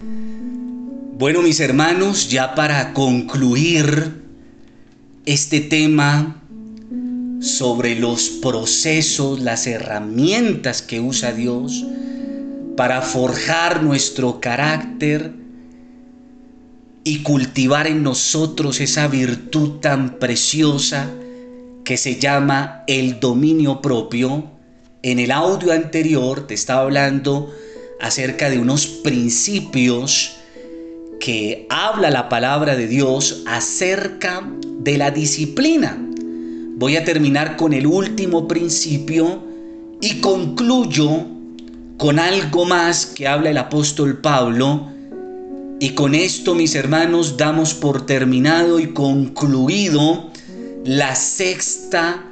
Bueno, mis hermanos, ya para concluir este tema sobre los procesos, las herramientas que usa Dios para forjar nuestro carácter y cultivar en nosotros esa virtud tan preciosa que se llama el dominio propio. En el audio anterior te estaba hablando acerca de unos principios que habla la palabra de Dios acerca de la disciplina. Voy a terminar con el último principio y concluyo con algo más que habla el apóstol Pablo. Y con esto, mis hermanos, damos por terminado y concluido la sexta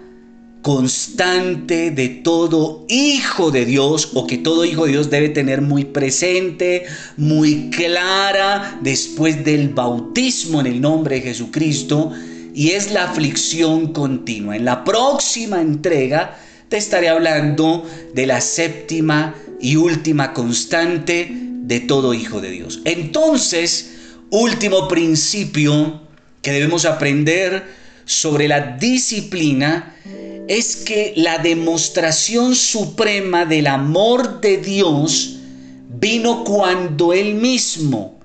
constante de todo hijo de Dios o que todo hijo de Dios debe tener muy presente, muy clara después del bautismo en el nombre de Jesucristo y es la aflicción continua. En la próxima entrega te estaré hablando de la séptima y última constante de todo hijo de Dios. Entonces, último principio que debemos aprender sobre la disciplina es que la demostración suprema del amor de Dios vino cuando Él mismo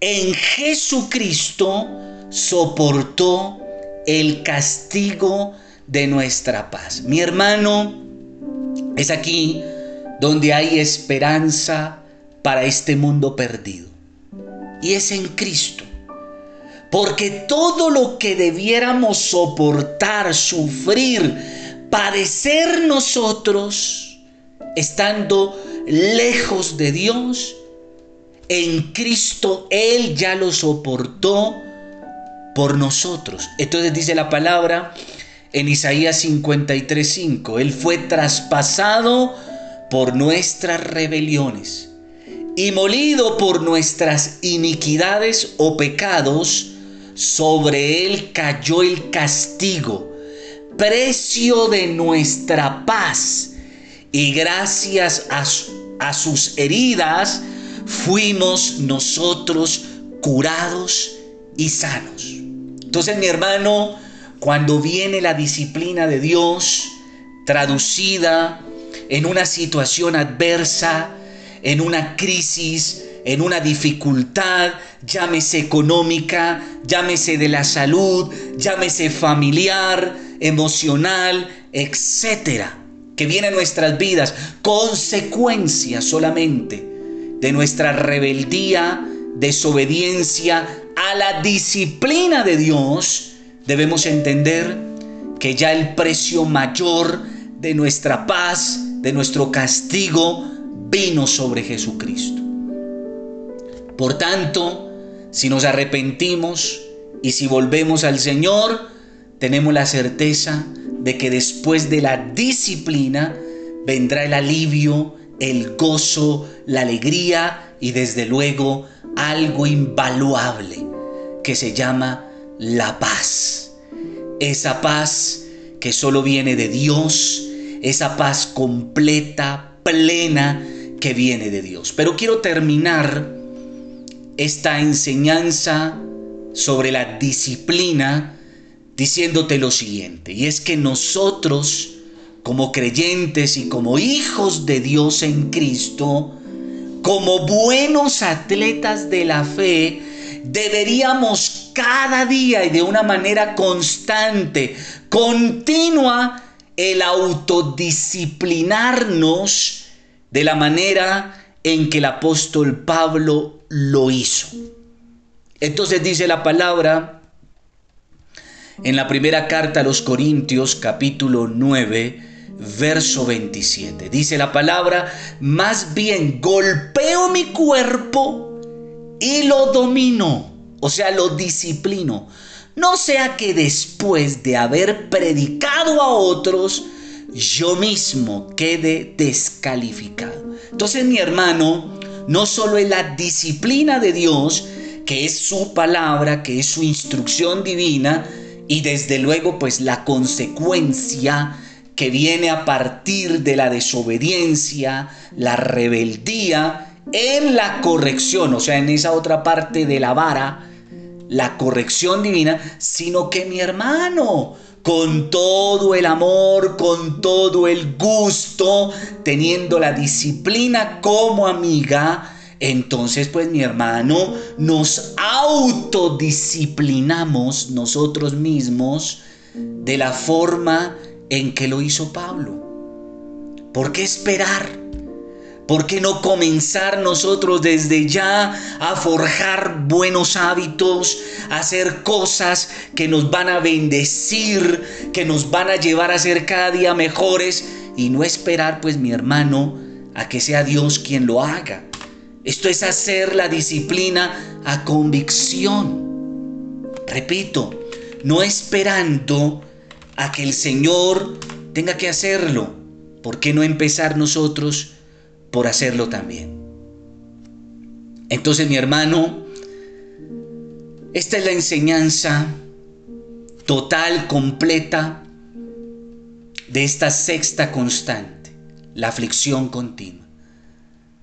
en Jesucristo soportó el castigo de nuestra paz. Mi hermano, es aquí donde hay esperanza para este mundo perdido. Y es en Cristo. Porque todo lo que debiéramos soportar, sufrir, padecer nosotros, estando lejos de Dios, en Cristo Él ya lo soportó por nosotros. Entonces dice la palabra en Isaías 53:5, Él fue traspasado por nuestras rebeliones y molido por nuestras iniquidades o pecados, sobre él cayó el castigo, precio de nuestra paz, y gracias a, a sus heridas fuimos nosotros curados y sanos. Entonces mi hermano, cuando viene la disciplina de Dios traducida en una situación adversa, en una crisis, en una dificultad, llámese económica, llámese de la salud, llámese familiar, emocional, etcétera, que viene a nuestras vidas, consecuencia solamente de nuestra rebeldía, desobediencia a la disciplina de Dios, debemos entender que ya el precio mayor de nuestra paz, de nuestro castigo, vino sobre Jesucristo. Por tanto, si nos arrepentimos y si volvemos al Señor, tenemos la certeza de que después de la disciplina vendrá el alivio, el gozo, la alegría y desde luego algo invaluable que se llama la paz. Esa paz que solo viene de Dios, esa paz completa, plena que viene de Dios. Pero quiero terminar esta enseñanza sobre la disciplina diciéndote lo siguiente, y es que nosotros, como creyentes y como hijos de Dios en Cristo, como buenos atletas de la fe, deberíamos cada día y de una manera constante, continua, el autodisciplinarnos de la manera en que el apóstol Pablo lo hizo. Entonces dice la palabra en la primera carta a los Corintios capítulo 9 verso 27. Dice la palabra, más bien golpeo mi cuerpo y lo domino, o sea, lo disciplino. No sea que después de haber predicado a otros, yo mismo quede descalificado. Entonces mi hermano, no solo es la disciplina de Dios, que es su palabra, que es su instrucción divina, y desde luego pues la consecuencia que viene a partir de la desobediencia, la rebeldía en la corrección, o sea, en esa otra parte de la vara, la corrección divina, sino que mi hermano, con todo el amor, con todo el gusto, teniendo la disciplina como amiga, entonces pues mi hermano, nos autodisciplinamos nosotros mismos de la forma en que lo hizo Pablo. ¿Por qué esperar? ¿Por qué no comenzar nosotros desde ya a forjar buenos hábitos, a hacer cosas que nos van a bendecir, que nos van a llevar a ser cada día mejores y no esperar, pues mi hermano, a que sea Dios quien lo haga? Esto es hacer la disciplina a convicción. Repito, no esperando a que el Señor tenga que hacerlo. ¿Por qué no empezar nosotros? Por hacerlo también. Entonces mi hermano, esta es la enseñanza total, completa de esta sexta constante, la aflicción continua.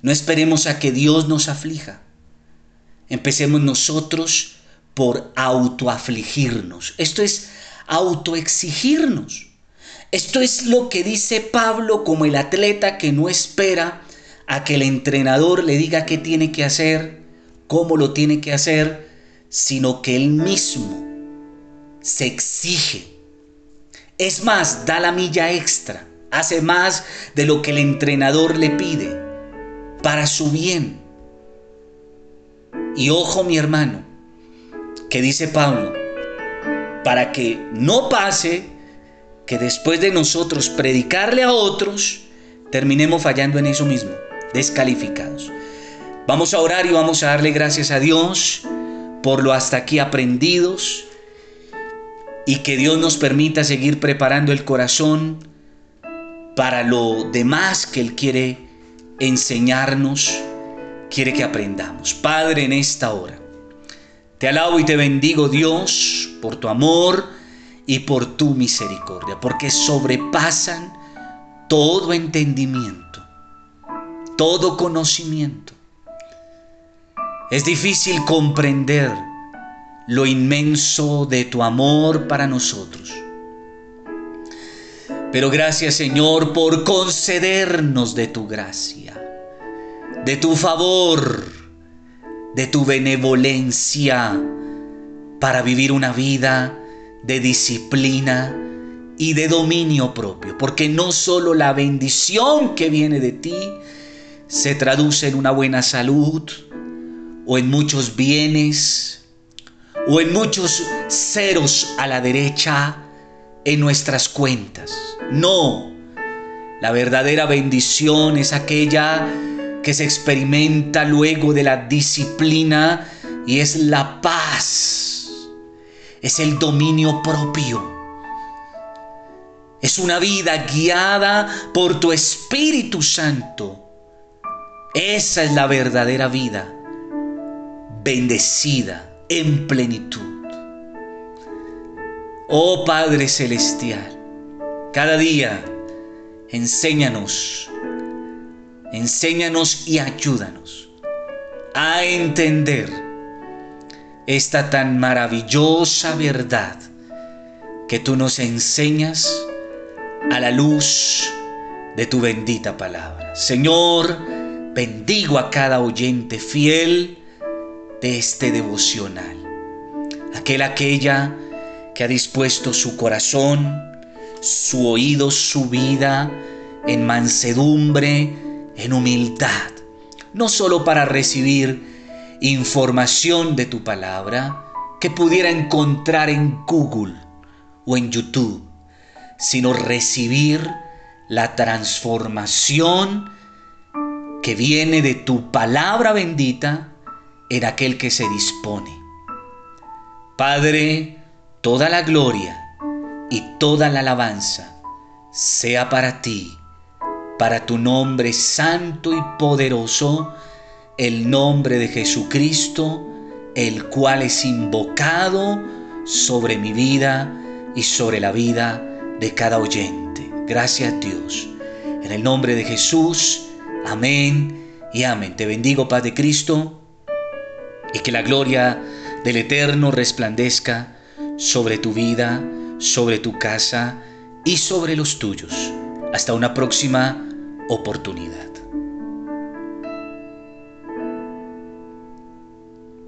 No esperemos a que Dios nos aflija. Empecemos nosotros por autoafligirnos. Esto es autoexigirnos. Esto es lo que dice Pablo como el atleta que no espera a que el entrenador le diga qué tiene que hacer, cómo lo tiene que hacer, sino que él mismo se exige. Es más, da la milla extra, hace más de lo que el entrenador le pide para su bien. Y ojo mi hermano, que dice Pablo, para que no pase que después de nosotros predicarle a otros, terminemos fallando en eso mismo descalificados. Vamos a orar y vamos a darle gracias a Dios por lo hasta aquí aprendidos y que Dios nos permita seguir preparando el corazón para lo demás que Él quiere enseñarnos, quiere que aprendamos. Padre, en esta hora, te alabo y te bendigo Dios por tu amor y por tu misericordia, porque sobrepasan todo entendimiento todo conocimiento. Es difícil comprender lo inmenso de tu amor para nosotros. Pero gracias Señor por concedernos de tu gracia, de tu favor, de tu benevolencia para vivir una vida de disciplina y de dominio propio. Porque no solo la bendición que viene de ti, se traduce en una buena salud o en muchos bienes o en muchos ceros a la derecha en nuestras cuentas. No, la verdadera bendición es aquella que se experimenta luego de la disciplina y es la paz, es el dominio propio. Es una vida guiada por tu Espíritu Santo esa es la verdadera vida, bendecida en plenitud. Oh Padre Celestial, cada día enséñanos, enséñanos y ayúdanos a entender esta tan maravillosa verdad que tú nos enseñas a la luz de tu bendita palabra. Señor, Bendigo a cada oyente fiel de este devocional. Aquel, aquella que ha dispuesto su corazón, su oído, su vida en mansedumbre, en humildad, no solo para recibir información de tu palabra que pudiera encontrar en Google o en YouTube, sino recibir la transformación que viene de tu palabra bendita en aquel que se dispone. Padre, toda la gloria y toda la alabanza sea para ti, para tu nombre santo y poderoso, el nombre de Jesucristo, el cual es invocado sobre mi vida y sobre la vida de cada oyente. Gracias Dios. En el nombre de Jesús, Amén y amén. Te bendigo, Paz de Cristo, y que la gloria del Eterno resplandezca sobre tu vida, sobre tu casa y sobre los tuyos. Hasta una próxima oportunidad.